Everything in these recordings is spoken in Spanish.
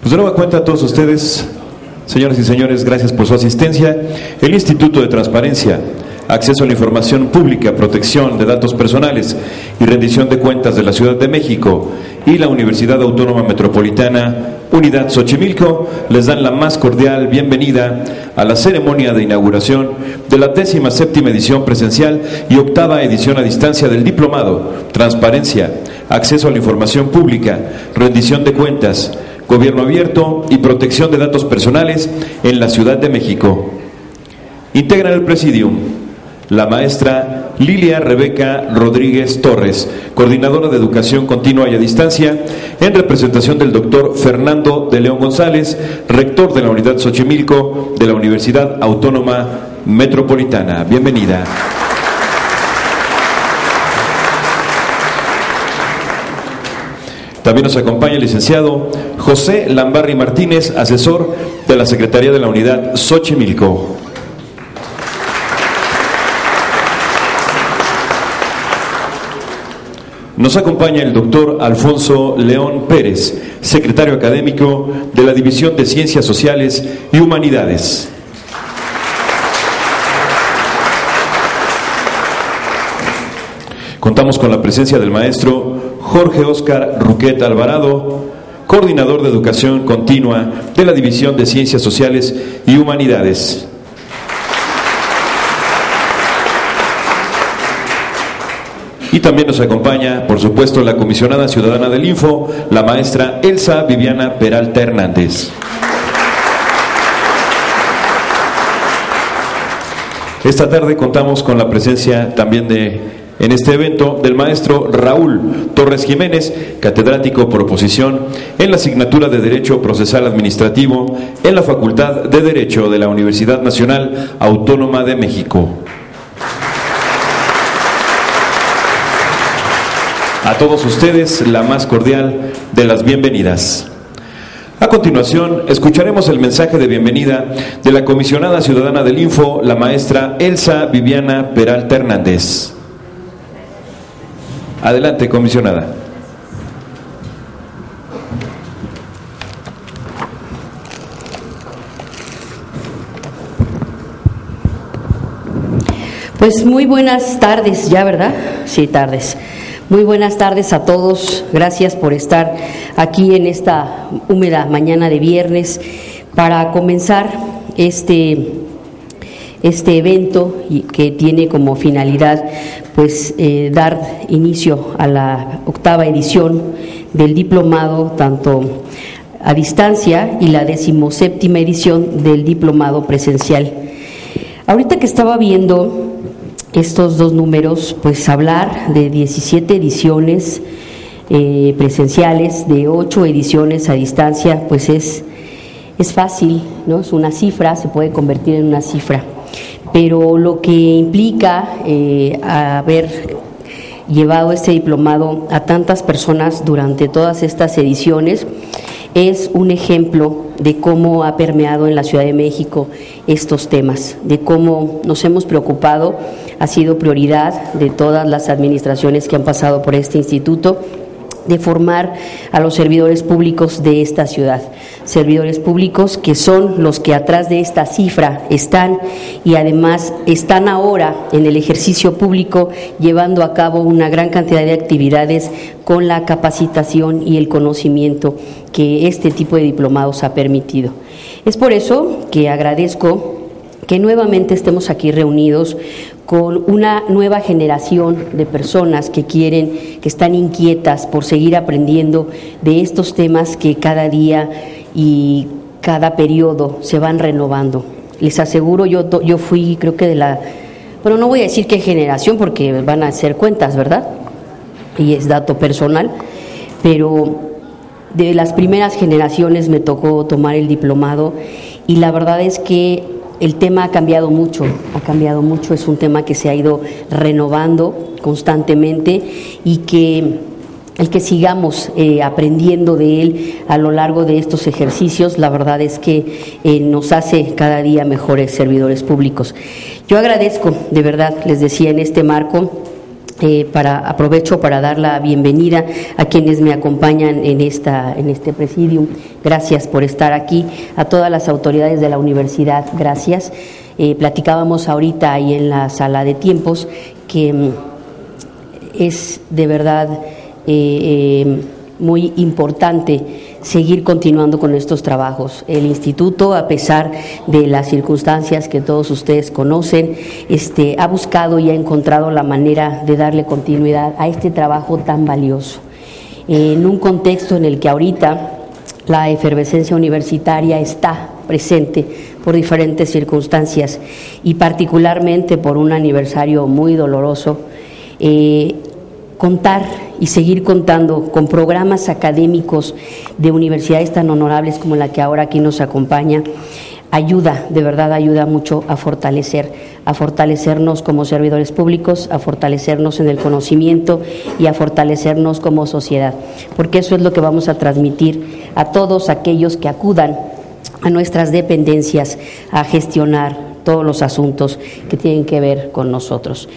Pues de nueva cuenta a todos ustedes, señoras y señores, gracias por su asistencia. El Instituto de Transparencia, Acceso a la Información Pública, Protección de Datos Personales y Rendición de Cuentas de la Ciudad de México y la Universidad Autónoma Metropolitana Unidad Xochimilco les dan la más cordial bienvenida a la ceremonia de inauguración de la décima séptima edición presencial y octava edición a distancia del Diplomado Transparencia, Acceso a la Información Pública, Rendición de Cuentas, Gobierno Abierto y Protección de Datos Personales en la Ciudad de México. Integran el Presidium la maestra Lilia Rebeca Rodríguez Torres, coordinadora de Educación Continua y a Distancia, en representación del doctor Fernando de León González, rector de la Unidad Xochimilco de la Universidad Autónoma Metropolitana. Bienvenida. También nos acompaña el licenciado José Lambarri Martínez, asesor de la Secretaría de la Unidad Xochimilco. Nos acompaña el doctor Alfonso León Pérez, secretario académico de la División de Ciencias Sociales y Humanidades. Contamos con la presencia del maestro Jorge Oscar Ruquet Alvarado, coordinador de educación continua de la División de Ciencias Sociales y Humanidades. Y también nos acompaña, por supuesto, la comisionada ciudadana del Info, la maestra Elsa Viviana Peralta Hernández. Esta tarde contamos con la presencia también de, en este evento, del maestro Raúl Torres Jiménez, catedrático por oposición en la asignatura de Derecho Procesal Administrativo en la Facultad de Derecho de la Universidad Nacional Autónoma de México. A todos ustedes la más cordial de las bienvenidas. A continuación, escucharemos el mensaje de bienvenida de la comisionada ciudadana del Info, la maestra Elsa Viviana Peralta Hernández. Adelante, comisionada. Pues muy buenas tardes, ya, ¿verdad? Sí, tardes. Muy buenas tardes a todos. Gracias por estar aquí en esta húmeda mañana de viernes para comenzar este este evento que tiene como finalidad pues eh, dar inicio a la octava edición del diplomado tanto a distancia y la decimoséptima edición del diplomado presencial. Ahorita que estaba viendo estos dos números, pues hablar de 17 ediciones eh, presenciales, de 8 ediciones a distancia, pues es, es fácil, ¿no? Es una cifra, se puede convertir en una cifra. Pero lo que implica eh, haber llevado este diplomado a tantas personas durante todas estas ediciones es un ejemplo de cómo ha permeado en la Ciudad de México estos temas, de cómo nos hemos preocupado ha sido prioridad de todas las administraciones que han pasado por este instituto de formar a los servidores públicos de esta ciudad. Servidores públicos que son los que atrás de esta cifra están y además están ahora en el ejercicio público llevando a cabo una gran cantidad de actividades con la capacitación y el conocimiento que este tipo de diplomados ha permitido. Es por eso que agradezco que nuevamente estemos aquí reunidos con una nueva generación de personas que quieren, que están inquietas por seguir aprendiendo de estos temas que cada día y cada periodo se van renovando. Les aseguro, yo, yo fui, creo que de la, bueno, no voy a decir qué generación porque van a hacer cuentas, ¿verdad? Y es dato personal, pero de las primeras generaciones me tocó tomar el diplomado y la verdad es que el tema ha cambiado mucho, ha cambiado mucho, es un tema que se ha ido renovando constantemente y que el que sigamos eh, aprendiendo de él a lo largo de estos ejercicios, la verdad es que eh, nos hace cada día mejores servidores públicos. Yo agradezco, de verdad, les decía en este marco, eh, para aprovecho para dar la bienvenida a quienes me acompañan en esta en este presidium. Gracias por estar aquí a todas las autoridades de la universidad. Gracias. platicábamos ahorita ahí en la sala de tiempos que mm, es de verdad eh, eh, muy importante seguir continuando con estos trabajos. El instituto, a pesar de las circunstancias que todos ustedes conocen, este, ha buscado y ha encontrado la manera de darle continuidad a este trabajo tan valioso. En un contexto en el que ahorita la efervescencia universitaria está presente por diferentes circunstancias y particularmente por un aniversario muy doloroso, eh, contar y seguir contando con programas académicos de universidades tan honorables como la que ahora aquí nos acompaña, ayuda, de verdad ayuda mucho a fortalecer, a fortalecernos como servidores públicos, a fortalecernos en el conocimiento y a fortalecernos como sociedad, porque eso es lo que vamos a transmitir a todos aquellos que acudan a nuestras dependencias a gestionar todos los asuntos que tienen que ver con nosotros.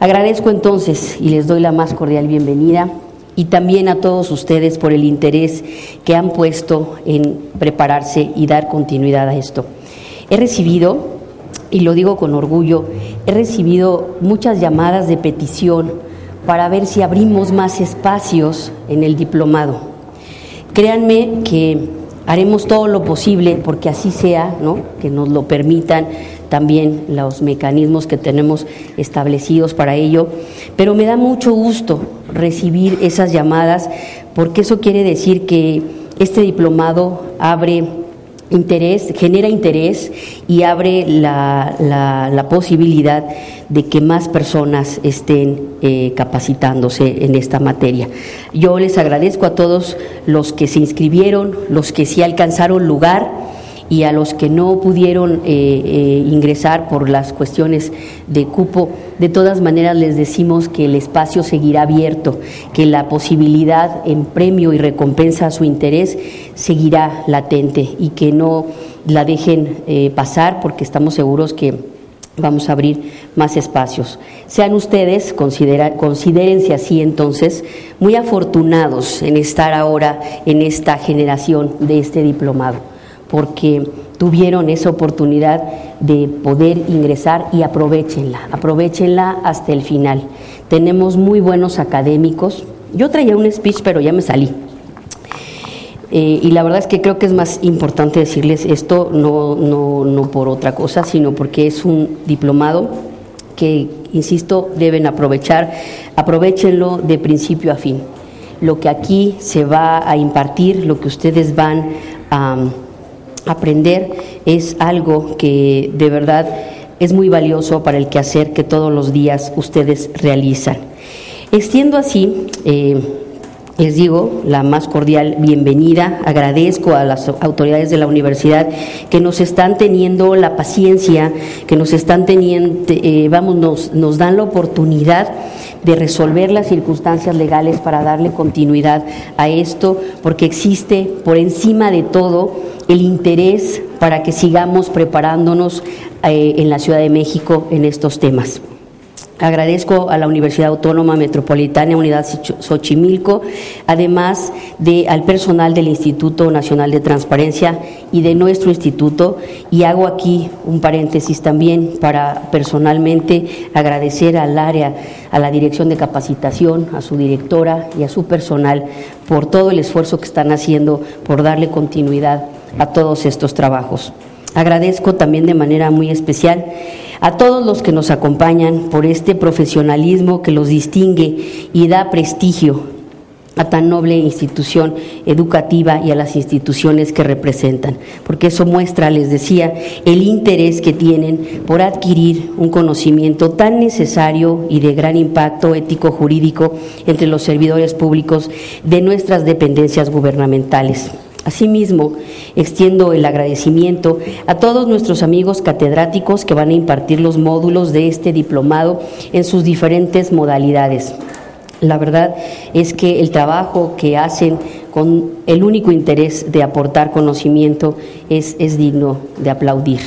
Agradezco entonces y les doy la más cordial bienvenida y también a todos ustedes por el interés que han puesto en prepararse y dar continuidad a esto. He recibido, y lo digo con orgullo, he recibido muchas llamadas de petición para ver si abrimos más espacios en el diplomado. Créanme que haremos todo lo posible porque así sea, ¿no? que nos lo permitan también los mecanismos que tenemos establecidos para ello, pero me da mucho gusto recibir esas llamadas porque eso quiere decir que este diplomado abre interés, genera interés y abre la, la, posibilidad de que más personas estén eh, capacitándose en esta materia. Yo les agradezco a todos los que se inscribieron, los que sí alcanzaron lugar y a los que no pudieron eh, eh, ingresar por las cuestiones de cupo, de todas maneras les decimos que el espacio seguirá abierto, que la posibilidad en premio y recompensa a su interés seguirá latente y que no la dejen eh, pasar porque estamos seguros que vamos a abrir más espacios. Sean ustedes, considérense así entonces, muy afortunados en estar ahora en esta generación de este diplomado porque tuvieron esa oportunidad de poder ingresar y aprovechenla, aprovechenla hasta el final. Tenemos muy buenos académicos. Yo traía un speech, pero ya me salí. Eh, y la verdad es que creo que es más importante decirles esto, no, no, no por otra cosa, sino porque es un diplomado que, insisto, deben aprovechar. Aprovechenlo de principio a fin. Lo que aquí se va a impartir, lo que ustedes van a aprender es algo que de verdad es muy valioso para el quehacer que todos los días ustedes realizan. Extiendo así, eh, les digo, la más cordial bienvenida. Agradezco a las autoridades de la universidad que nos están teniendo la paciencia, que nos están teniendo, eh, vamos, nos, nos dan la oportunidad de resolver las circunstancias legales para darle continuidad a esto, porque existe por encima de todo el interés para que sigamos preparándonos eh, en la Ciudad de México en estos temas. Agradezco a la Universidad Autónoma Metropolitana Unidad Xochimilco, además de al personal del Instituto Nacional de Transparencia y de nuestro instituto, y hago aquí un paréntesis también para personalmente agradecer al área, a la Dirección de Capacitación, a su directora y a su personal por todo el esfuerzo que están haciendo por darle continuidad a todos estos trabajos. Agradezco también de manera muy especial a todos los que nos acompañan por este profesionalismo que los distingue y da prestigio a tan noble institución educativa y a las instituciones que representan, porque eso muestra, les decía, el interés que tienen por adquirir un conocimiento tan necesario y de gran impacto ético-jurídico entre los servidores públicos de nuestras dependencias gubernamentales. Asimismo, extiendo el agradecimiento a todos nuestros amigos catedráticos que van a impartir los módulos de este diplomado en sus diferentes modalidades. La verdad es que el trabajo que hacen con el único interés de aportar conocimiento es, es digno de aplaudir.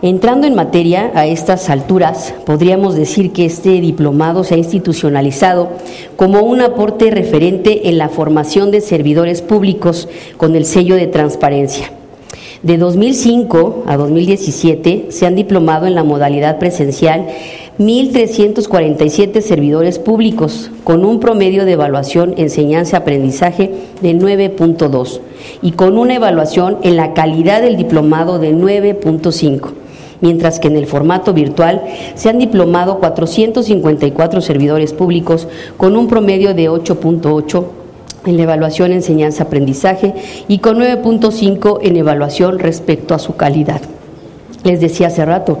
Entrando en materia, a estas alturas, podríamos decir que este diplomado se ha institucionalizado como un aporte referente en la formación de servidores públicos con el sello de transparencia. De 2005 a 2017 se han diplomado en la modalidad presencial 1.347 servidores públicos con un promedio de evaluación enseñanza-aprendizaje de 9.2 y con una evaluación en la calidad del diplomado de 9.5 mientras que en el formato virtual se han diplomado 454 servidores públicos con un promedio de 8.8 en la evaluación enseñanza-aprendizaje y con 9.5 en evaluación respecto a su calidad. Les decía hace rato,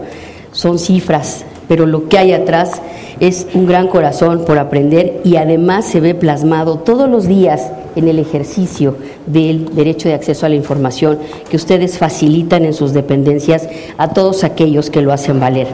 son cifras, pero lo que hay atrás es un gran corazón por aprender y además se ve plasmado todos los días en el ejercicio del derecho de acceso a la información que ustedes facilitan en sus dependencias a todos aquellos que lo hacen valer.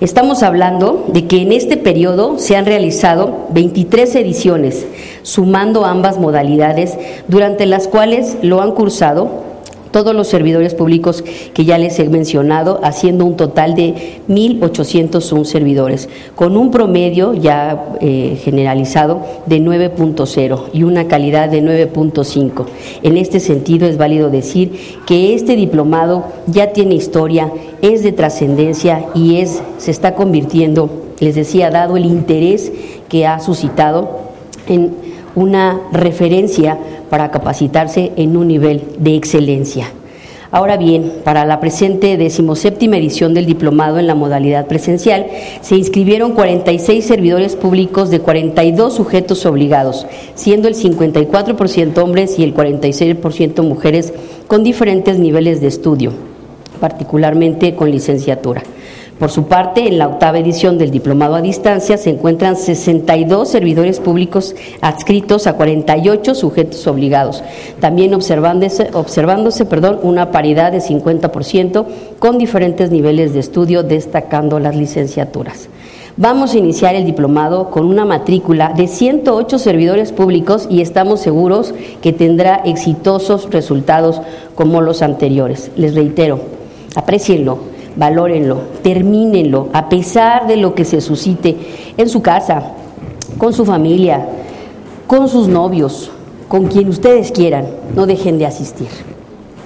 Estamos hablando de que en este periodo se han realizado 23 ediciones, sumando ambas modalidades, durante las cuales lo han cursado todos los servidores públicos que ya les he mencionado, haciendo un total de 1.801 servidores, con un promedio ya eh, generalizado de 9.0 y una calidad de 9.5. En este sentido es válido decir que este diplomado ya tiene historia, es de trascendencia y es, se está convirtiendo, les decía, dado el interés que ha suscitado en una referencia para capacitarse en un nivel de excelencia. Ahora bien, para la presente decimoséptima edición del diplomado en la modalidad presencial, se inscribieron 46 servidores públicos de 42 sujetos obligados, siendo el 54% hombres y el 46% mujeres con diferentes niveles de estudio, particularmente con licenciatura. Por su parte, en la octava edición del Diplomado a Distancia se encuentran 62 servidores públicos adscritos a 48 sujetos obligados, también observándose, observándose perdón, una paridad de 50% con diferentes niveles de estudio, destacando las licenciaturas. Vamos a iniciar el diplomado con una matrícula de 108 servidores públicos y estamos seguros que tendrá exitosos resultados como los anteriores. Les reitero, aprecienlo, valórenlo, termínenlo, a pesar de lo que se suscite en su casa, con su familia, con sus novios, con quien ustedes quieran, no dejen de asistir,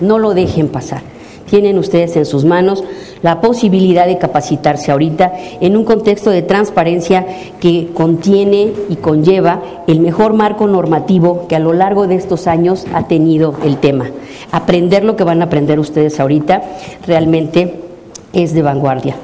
no lo dejen pasar. Tienen ustedes en sus manos la posibilidad de capacitarse ahorita en un contexto de transparencia que contiene y conlleva el mejor marco normativo que a lo largo de estos años ha tenido el tema. Aprender lo que van a aprender ustedes ahorita realmente es de vanguardia.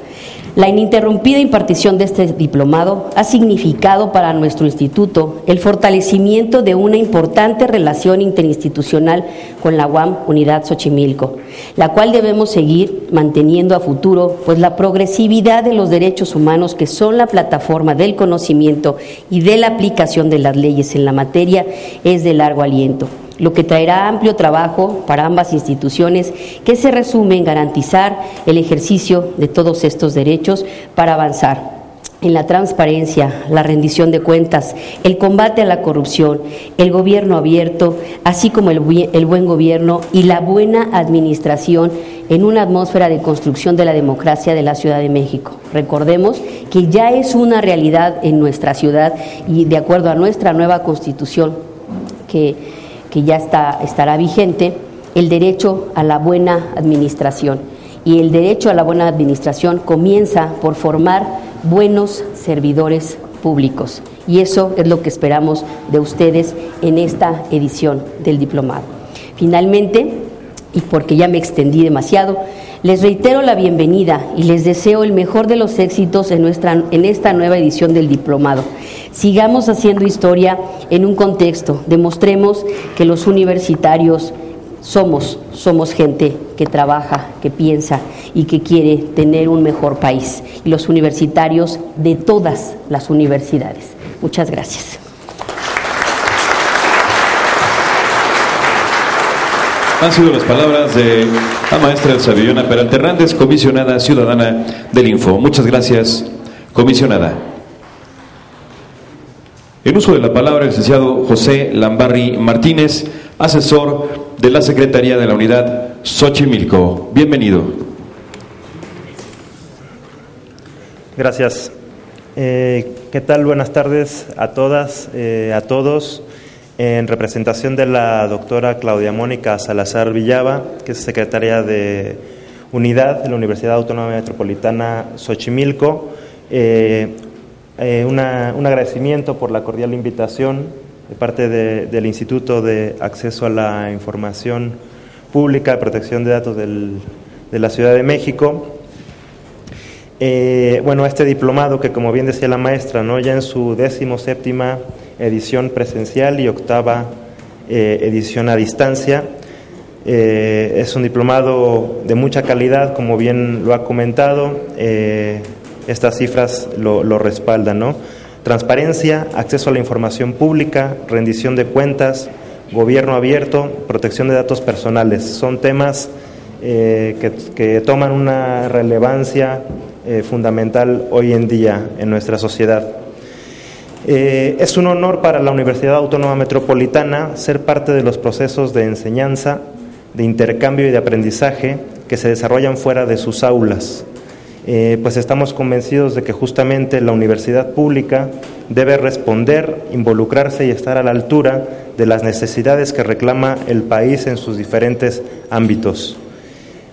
La ininterrumpida impartición de este diplomado ha significado para nuestro instituto el fortalecimiento de una importante relación interinstitucional con la UAM Unidad Xochimilco, la cual debemos seguir manteniendo a futuro, pues la progresividad de los derechos humanos, que son la plataforma del conocimiento y de la aplicación de las leyes en la materia, es de largo aliento lo que traerá amplio trabajo para ambas instituciones que se resume en garantizar el ejercicio de todos estos derechos para avanzar en la transparencia, la rendición de cuentas, el combate a la corrupción, el gobierno abierto, así como el, buen gobierno y la buena administración en una atmósfera de construcción de la democracia de la Ciudad de México. Recordemos que ya es una realidad en nuestra ciudad y de acuerdo a nuestra nueva constitución que que ya está, estará vigente, el derecho a la buena administración. Y el derecho a la buena administración comienza por formar buenos servidores públicos. Y eso es lo que esperamos de ustedes en esta edición del diplomado. Finalmente, y porque ya me extendí demasiado, les reitero la bienvenida y les deseo el mejor de los éxitos en, nuestra, en esta nueva edición del diplomado. Sigamos haciendo historia en un contexto, demostremos que los universitarios somos, somos gente que trabaja, que piensa y que quiere tener un mejor país. Y los universitarios de todas las universidades. Muchas gracias. Han sido las palabras de la maestra Sabillona Peralta Hernández, comisionada ciudadana del Info. Muchas gracias, comisionada. En uso de la palabra, el licenciado José Lambarri Martínez, asesor de la Secretaría de la Unidad Xochimilco. Bienvenido. Gracias. Eh, ¿Qué tal? Buenas tardes a todas, eh, a todos. En representación de la doctora Claudia Mónica Salazar Villaba, que es secretaria de Unidad de la Universidad Autónoma Metropolitana Xochimilco, eh, un agradecimiento por la cordial invitación de parte del Instituto de Acceso a la Información Pública Protección de Datos de la Ciudad de México eh, bueno, este diplomado que como bien decía la maestra, ¿no? ya en su décimo séptima edición presencial y octava eh, edición a distancia, eh, es un diplomado de mucha calidad, como bien lo ha comentado, estas cifras lo, respaldan, ¿no? Transparencia, acceso a la información pública, rendición de cuentas, gobierno abierto, protección de datos personales. Son temas que, toman una relevancia eh, fundamental hoy en día en nuestra sociedad. Eh, es un honor para la Universidad Autónoma Metropolitana ser parte de los procesos de enseñanza, de intercambio y de aprendizaje que se desarrollan fuera de sus aulas. Eh, pues estamos convencidos de que justamente la universidad pública debe responder, involucrarse y estar a la altura de las necesidades que reclama el país en sus diferentes ámbitos.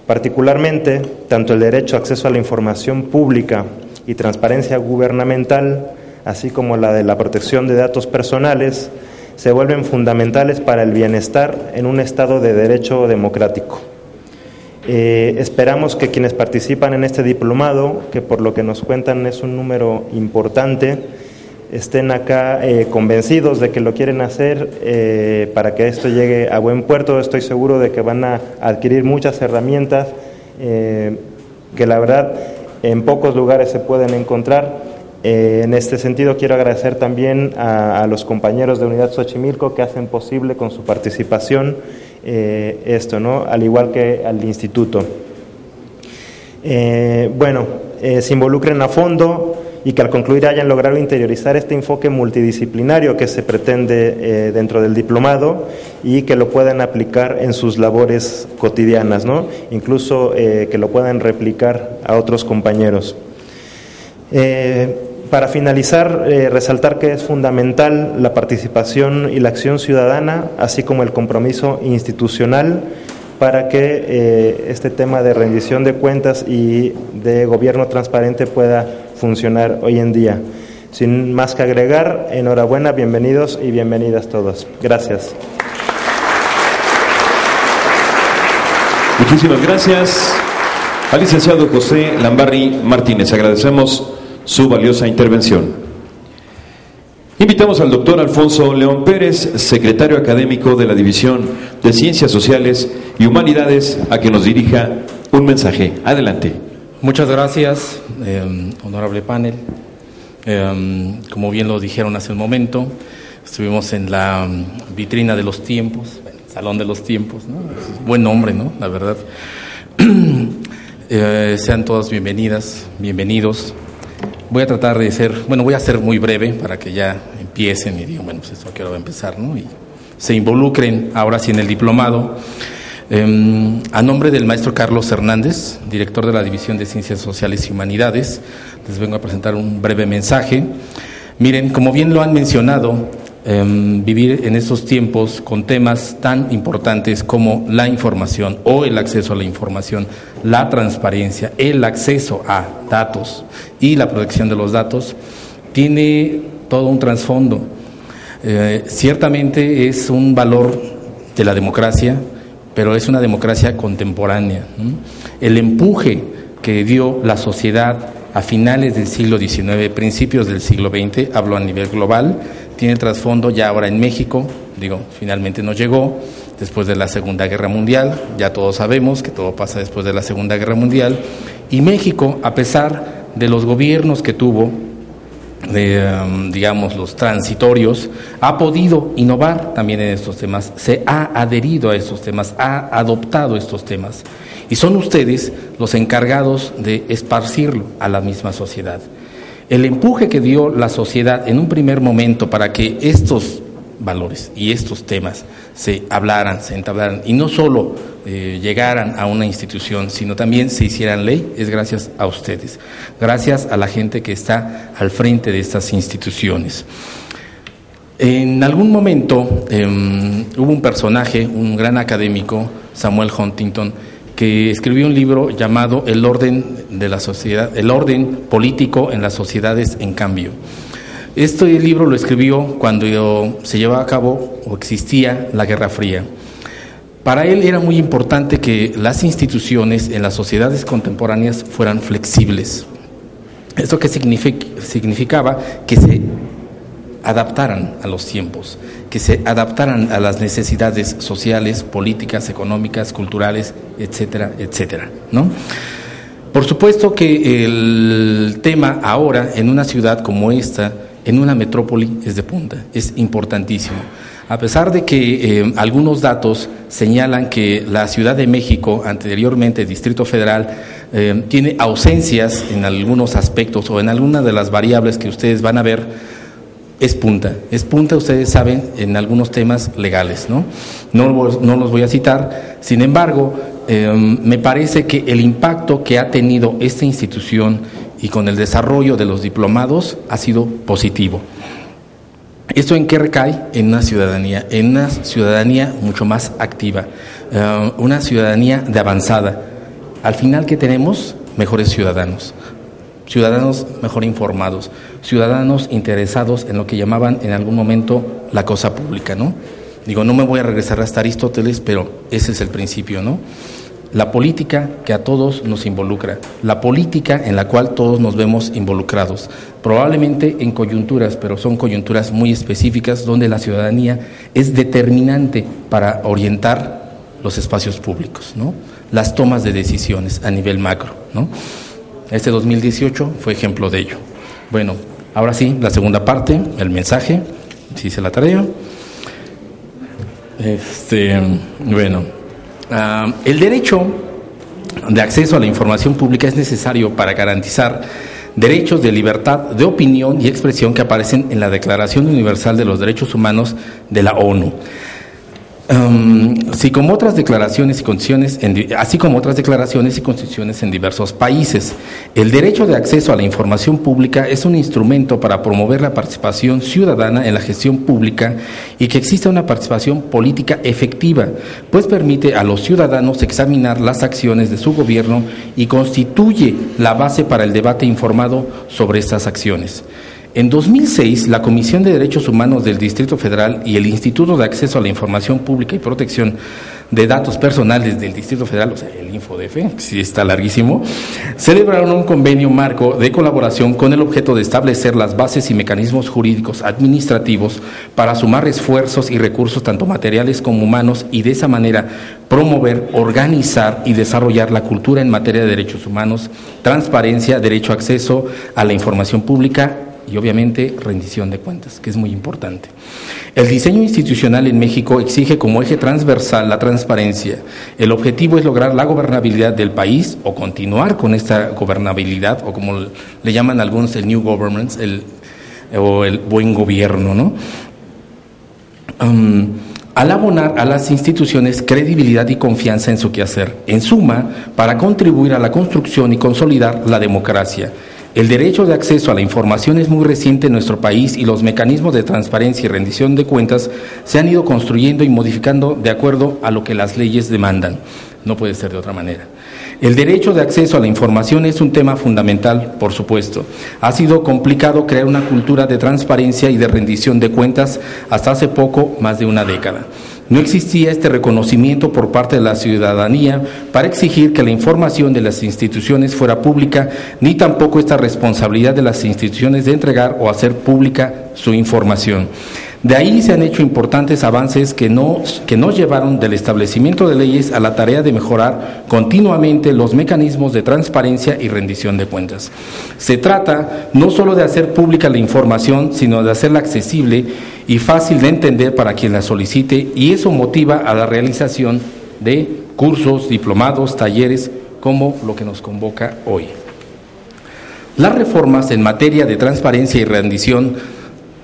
Particularmente, tanto el derecho a acceso a la información pública y transparencia gubernamental, así como la de la protección de datos personales, se vuelven fundamentales para el bienestar en un Estado de derecho democrático. Eh, esperamos que quienes participan en este diplomado, que por lo que nos cuentan es un número importante, estén acá eh, convencidos de que lo quieren hacer eh, para que esto llegue a buen puerto. Estoy seguro de que van a adquirir muchas herramientas que la verdad en pocos lugares se pueden encontrar. En este sentido quiero agradecer también a, los compañeros de Unidad Xochimilco que hacen posible con su participación esto, ¿no? al igual que al instituto. bueno, se involucren a fondo, y que al concluir hayan logrado interiorizar este enfoque multidisciplinario que se pretende eh, dentro del diplomado y que lo puedan aplicar en sus labores cotidianas, ¿no? incluso eh, que lo puedan replicar a otros compañeros. Eh, para finalizar, resaltar que es fundamental la participación y la acción ciudadana, así como el compromiso institucional para que este tema de rendición de cuentas y de gobierno transparente pueda funcionar hoy en día. Sin más que agregar, enhorabuena, bienvenidos y bienvenidas todos. Gracias. Muchísimas gracias al licenciado José Lambarri Martínez. Agradecemos su valiosa intervención. Invitamos al doctor Alfonso León Pérez, secretario académico de la División de Ciencias Sociales y Humanidades, a que nos dirija un mensaje. Adelante. Muchas gracias, em, honorable panel. Em, como bien lo dijeron hace un momento, estuvimos en la em, vitrina de los tiempos, Salón de los Tiempos, ¿no? buen nombre, ¿no? La verdad. Eh, sean todas bienvenidas, bienvenidos. Voy a tratar de ser, bueno, voy a ser muy breve para que ya empiecen y digan, bueno, pues esto quiero empezar, ¿no? Y se involucren ahora sí en el diplomado. Em, a nombre del maestro Carlos Hernández, director de la División de Ciencias Sociales y Humanidades, les vengo a presentar un breve mensaje. Miren, como bien lo han mencionado, em, vivir en estos tiempos con temas tan importantes como la información o el acceso a la información, la transparencia, el acceso a datos y la protección de los datos, tiene todo un trasfondo. Eh, ciertamente es un valor de la democracia, pero es una democracia contemporánea. El empuje que dio la sociedad a finales del siglo XIX, principios del siglo XX, hablo a nivel global, tiene trasfondo ya ahora en México, digo, finalmente nos llegó después de la Segunda Guerra Mundial, ya todos sabemos que todo pasa después de la Segunda Guerra Mundial, y México, a pesar de los gobiernos que tuvo, Um, digamos, los transitorios, ha podido innovar también en estos temas, se ha adherido a estos temas, ha adoptado estos temas. Y son ustedes los encargados de esparcirlo a la misma sociedad. El empuje que dio la sociedad en un primer momento para que estos valores y estos temas se hablaran, se entablaran y no solo eh, llegaran a una institución, sino también se hicieran ley, es gracias a ustedes, gracias a la gente que está al frente de estas instituciones. En algún momento em, hubo un personaje, un gran académico, Samuel Huntington, que escribió un libro llamado El orden de la sociedad, el orden político en las sociedades en cambio. Este libro lo escribió cuando se llevaba a cabo o existía la Guerra Fría. Para él era muy importante que las instituciones en las sociedades contemporáneas fueran flexibles. ¿Esto qué significaba? Que se adaptaran a los tiempos, que se adaptaran a las necesidades sociales, políticas, económicas, culturales, etcétera, etcétera, ¿no? Por supuesto que el tema ahora en una ciudad como esta, en una metrópoli, es de punta, es importantísimo. A pesar de que eh, algunos datos señalan que la Ciudad de México, anteriormente Distrito Federal, eh, tiene ausencias en algunos aspectos o en alguna de las variables que ustedes van a ver, es punta. Es punta, ustedes saben, en algunos temas legales, ¿no? No, los voy a citar. Sin embargo, em, me parece que el impacto que ha tenido esta institución y con el desarrollo de los diplomados ha sido positivo. ¿Esto en qué recae? En una ciudadanía, en una ciudadanía mucho más activa, em, una ciudadanía de avanzada. Al final, ¿qué tenemos? Mejores ciudadanos ciudadanos mejor informados, ciudadanos interesados en lo que llamaban en algún momento la cosa pública, ¿no? Digo, no me voy a regresar hasta Aristóteles, pero ese es el principio, ¿no? La política que a todos nos involucra, la política en la cual todos nos vemos involucrados, probablemente en coyunturas, pero son coyunturas muy específicas donde la ciudadanía es determinante para orientar los espacios públicos, ¿no? Las tomas de decisiones a nivel macro, ¿no? Este 2018 fue ejemplo de ello. Bueno, ahora sí, la segunda parte, el mensaje, si se la tarea. Este, bueno, ah, el derecho de acceso a la información pública es necesario para garantizar derechos de libertad de opinión y expresión que aparecen en la Declaración Universal de los Derechos Humanos de la ONU. Así como otras declaraciones y constituciones, en, así como otras declaraciones y constituciones en diversos países. El derecho de acceso a la información pública es un instrumento para promover la participación ciudadana en la gestión pública y que exista una participación política efectiva, pues permite a los ciudadanos examinar las acciones de su gobierno y constituye la base para el debate informado sobre estas acciones. En 2006, la Comisión de Derechos Humanos del Distrito Federal y el Instituto de Acceso a la Información Pública y Protección de Datos Personales del Distrito Federal, o sea, el InfoDF, sí está larguísimo, celebraron un convenio marco de colaboración con el objeto de establecer las bases y mecanismos jurídicos administrativos para sumar esfuerzos y recursos tanto materiales como humanos y de esa manera promover, organizar y desarrollar la cultura en materia de derechos humanos, transparencia, derecho a acceso a la información pública y obviamente rendición de cuentas, que es muy importante. El diseño institucional en México exige como eje transversal la transparencia. El objetivo es lograr la gobernabilidad del país o continuar con esta gobernabilidad, o como le llaman algunos el New Government, el, o el buen gobierno, ¿no? Um, al abonar a las instituciones credibilidad y confianza en su quehacer, en suma, para contribuir a la construcción y consolidar la democracia. El derecho de acceso a la información es muy reciente en nuestro país y los mecanismos de transparencia y rendición de cuentas se han ido construyendo y modificando de acuerdo a lo que las leyes demandan. No puede ser de otra manera. El derecho de acceso a la información es un tema fundamental, por supuesto. Ha sido complicado crear una cultura de transparencia y de rendición de cuentas hasta hace poco, más de una década. No existía este reconocimiento por parte de la ciudadanía para exigir que la información de las instituciones fuera pública, ni tampoco esta responsabilidad de las instituciones de entregar o hacer pública su información. De ahí se han hecho importantes avances que nos, llevaron del establecimiento de leyes a la tarea de mejorar continuamente los mecanismos de transparencia y rendición de cuentas. Se trata no solo de hacer pública la información, sino de hacerla accesible y fácil de entender para quien la solicite y eso motiva a la realización de cursos, diplomados, talleres, como lo que nos convoca hoy. Las reformas en materia de transparencia y rendición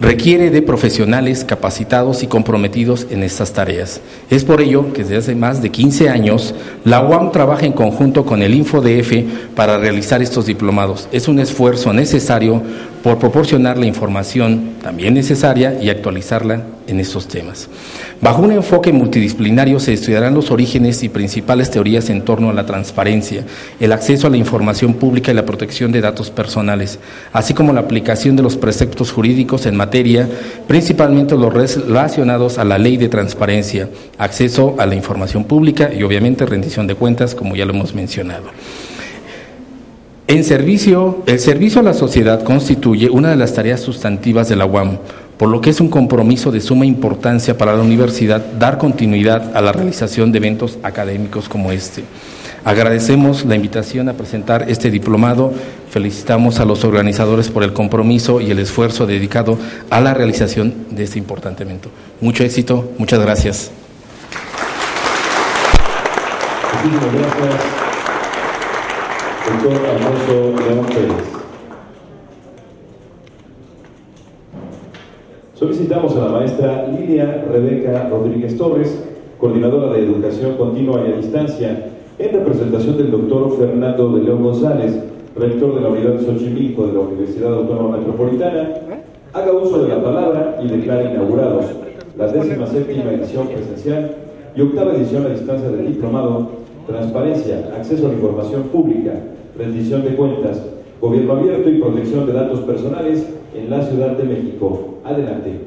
requiere de profesionales capacitados y comprometidos en estas tareas. Es por ello que desde hace más de 15 años la UAM trabaja en conjunto con el InfoDF para realizar estos diplomados. Es un esfuerzo necesario por proporcionar la información también necesaria y actualizarla en estos temas. Bajo un enfoque multidisciplinario se estudiarán los orígenes y principales teorías en torno a la transparencia, el acceso a la información pública y la protección de datos personales, así como la aplicación de los preceptos jurídicos en materia, principalmente los relacionados a la ley de transparencia, acceso a la información pública y obviamente rendición de cuentas, como ya lo hemos mencionado. En servicio, el servicio a la sociedad constituye una de las tareas sustantivas de la UAM, por lo que es un compromiso de suma importancia para la universidad dar continuidad a la realización de eventos académicos como este. Agradecemos la invitación a presentar este diplomado, felicitamos a los organizadores por el compromiso y el esfuerzo dedicado a la realización de este importante evento. Mucho éxito, muchas gracias. Doctor Alfonso León Pérez. Solicitamos a la maestra Lilia Rebeca Rodríguez Torres, coordinadora de Educación Continua y a Distancia, en representación del doctor Fernando de León González, rector de la Unidad Xochimilco de la Universidad Autónoma Metropolitana, haga uso de la palabra y declare inaugurados la décima séptima edición presencial y octava edición a distancia del diplomado Transparencia, acceso a la información pública, rendición de cuentas, gobierno abierto y protección de datos personales en la Ciudad de México. Adelante.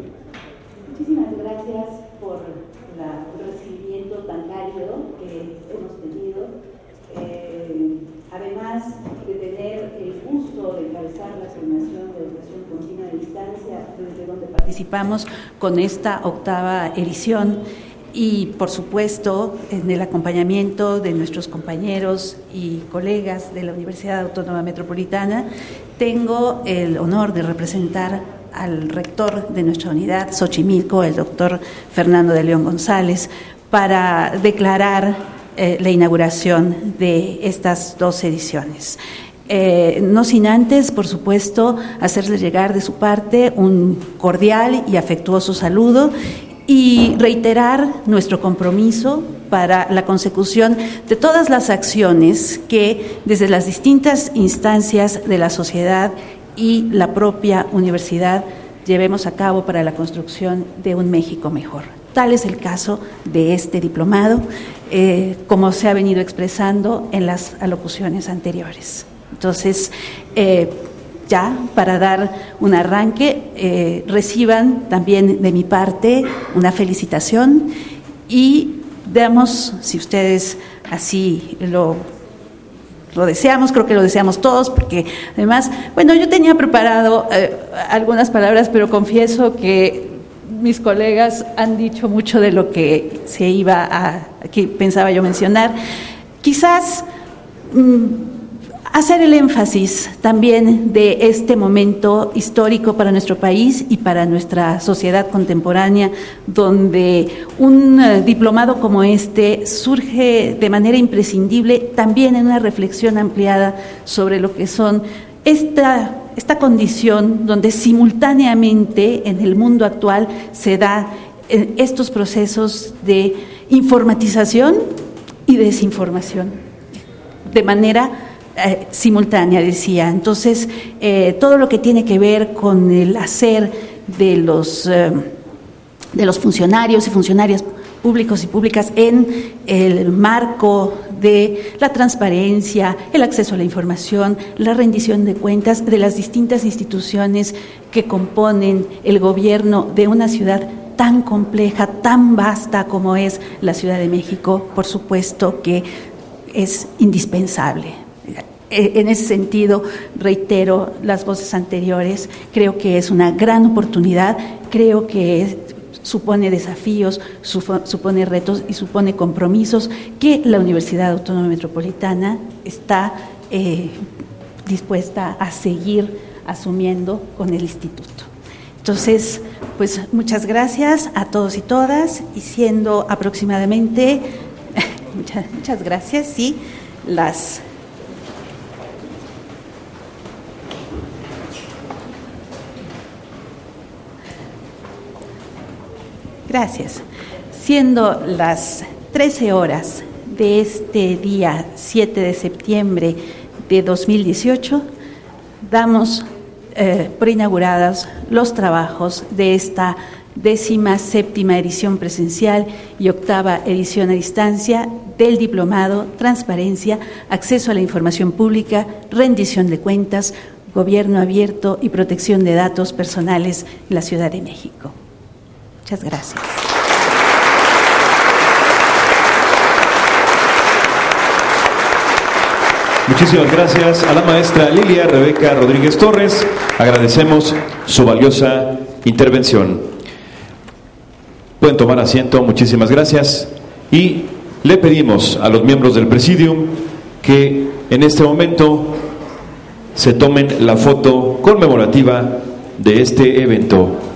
Muchísimas gracias por el recibimiento tan cálido que hemos tenido. Eh, además de tener el gusto de encabezar la formación de educación continua de distancia, desde donde participamos con esta octava edición y por supuesto en el acompañamiento de nuestros compañeros y colegas de la Universidad Autónoma Metropolitana, tengo el honor de representar al rector de nuestra unidad, Xochimilco, el doctor Fernando de León González, para declarar eh, la inauguración de estas dos ediciones. Eh, no sin antes, por supuesto, hacerles llegar de su parte un cordial y afectuoso saludo y reiterar nuestro compromiso para la consecución de todas las acciones que desde las distintas instancias de la sociedad y la propia universidad llevemos a cabo para la construcción de un México mejor. Tal es el caso de este diplomado, eh, como se ha venido expresando en las alocuciones anteriores. Entonces, eh, ya para dar un arranque, eh, reciban también de mi parte una felicitación y veamos si ustedes así lo, lo deseamos, creo que lo deseamos todos, porque además, bueno, yo tenía preparado eh, algunas palabras, pero confieso que mis colegas han dicho mucho de lo que se iba a, que pensaba yo mencionar. Quizás... Mm, hacer el énfasis también de este momento histórico para nuestro país y para nuestra sociedad contemporánea, donde un eh, diplomado como este surge de manera imprescindible también en una reflexión ampliada sobre lo que son esta, esta condición donde simultáneamente en el mundo actual se da eh, estos procesos de informatización y desinformación de manera eh, simultánea, decía. Entonces, eh, todo lo que tiene que ver con el hacer de los, eh, de los funcionarios y funcionarias públicos y públicas en el marco de la transparencia, el acceso a la información, la rendición de cuentas de las distintas instituciones que componen el gobierno de una ciudad tan compleja, tan vasta como es la Ciudad de México, por supuesto que es indispensable. Eh, en ese sentido, reitero las voces anteriores, creo que es una gran oportunidad, creo que supone desafíos, supone retos y supone compromisos que la Universidad Autónoma Metropolitana está eh, dispuesta a seguir asumiendo con el instituto. Entonces, pues muchas gracias a todos y todas, y siendo aproximadamente, muchas, muchas gracias, sí, las Gracias. Siendo las 13 horas de este día 7 de septiembre de 2018, damos eh, por inaugurados los trabajos de esta décima séptima edición presencial y octava edición a distancia del diplomado Transparencia, Acceso a la Información Pública, Rendición de Cuentas, Gobierno Abierto y Protección de Datos Personales en la Ciudad de México. Muchas gracias. Muchísimas gracias a la maestra Lilia Rebeca Rodríguez Torres. Agradecemos su valiosa intervención. Pueden tomar asiento, muchísimas gracias. Y le pedimos a los miembros del presidium que en este momento se tomen la foto conmemorativa de este evento.